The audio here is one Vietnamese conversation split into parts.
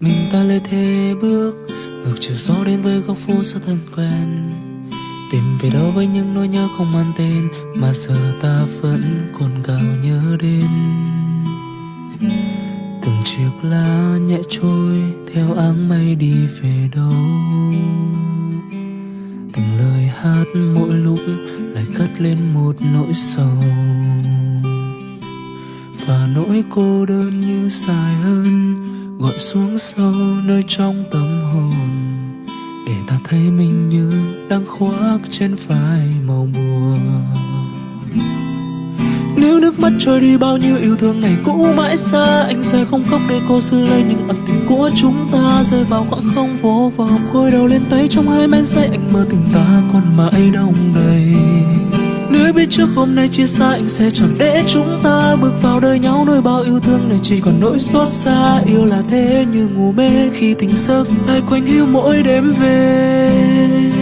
mình ta lê thế bước, ngược chiều gió đến với góc phố xa thân quen. Tìm về đâu với những nỗi nhớ không mang tên, mà giờ ta vẫn còn gào nhớ đến. Từng chiếc lá nhẹ trôi theo áng mây đi về đâu. Từng lời hát mỗi lúc lại cất lên một nỗi sầu. Và nỗi cô đơn như dài hơn gọi xuống sâu nơi trong tâm hồn, để ta thấy mình như đang khoác trên vai màu buồn nếu nước mắt trôi đi bao nhiêu yêu thương ngày cũ, mãi xa anh sẽ không khóc để cô xưa lấy những ẩn tình của chúng ta. Rơi vào khoảng không vô vọng khôi đầu lên tay trong hai men say, anh mơ tình ta còn mãi đông đầy biết trước hôm nay chia xa anh sẽ chẳng để chúng ta bước vào đời nhau nơi bao yêu thương này chỉ còn nỗi xót xa. Yêu là thế như ngủ mê khi tình giấc lại quanh hiu mỗi đêm về.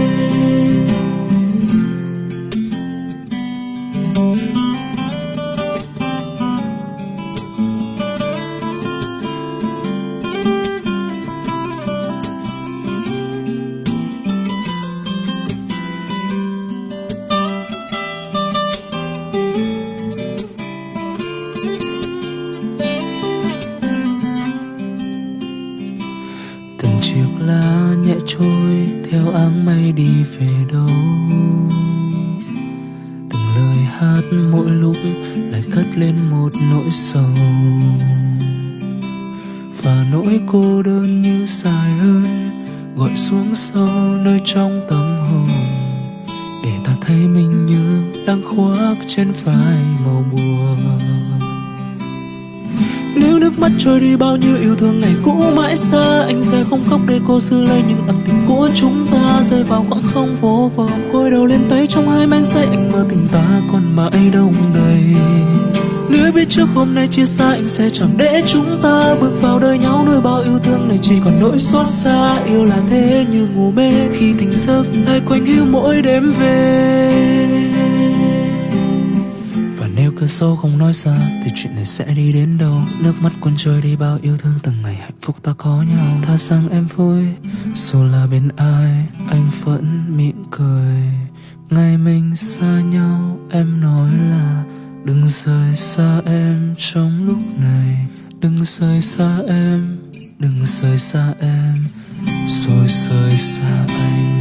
Trôi theo áng mây đi về đâu. Từng lời hát mỗi lúc lại cất lên một nỗi sầu. Và nỗi cô đơn như dài hơn gọi xuống sâu nơi trong tâm hồn. Để ta thấy mình như đang khoác trên vai màu buồn. Nếu nước mắt trôi đi bao nhiêu yêu thương ngày cũ không khóc để cô giữ lấy những ẩn tình của chúng ta. Rơi vào khoảng không vô vọng Gối đầu lên tay trong hai men say. Anh mơ tình ta còn mãi đông đầy. Nếu biết trước hôm nay chia xa, Anh sẽ chẳng để chúng ta bước vào đời nhau. Nuôi bao yêu thương này chỉ còn nỗi xót xa. Yêu là thế như ngủ mê khi tỉnh giấc Lại quanh hiu mỗi đêm về sâu không nói ra Thì chuyện này sẽ đi đến đâu? Nước mắt cuốn trôi đi bao yêu thương Từng ngày, hạnh phúc ta có nhau. Tha rằng em vui, Dù là bên ai, Anh vẫn mỉm cười. Ngày mình xa nhau, Em nói là, Đừng rời xa em trong lúc này. Đừng rời xa em, Đừng rời xa em, Rồi rời xa anh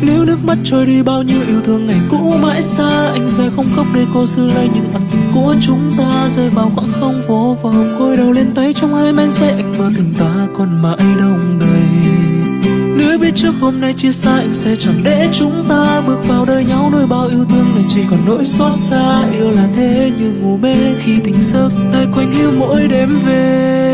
nếu nước mắt trôi đi bao nhiêu yêu thương ngày cũ, mãi xa Anh sẽ không khóc để cô giữ lấy những ẩn tình của chúng ta. Rơi vào khoảng không, vô vọng Cúi đầu lên tay trong hai men say, Anh mơ tình ta còn mãi đông đầy. Nếu biết trước hôm nay chia xa, Anh sẽ chẳng để chúng ta bước vào đời nhau. Nuôi bao yêu thương này chỉ còn nỗi xót xa, Yêu là thế như ngủ mê khi tỉnh giấc Lại quanh hiu mỗi đêm về.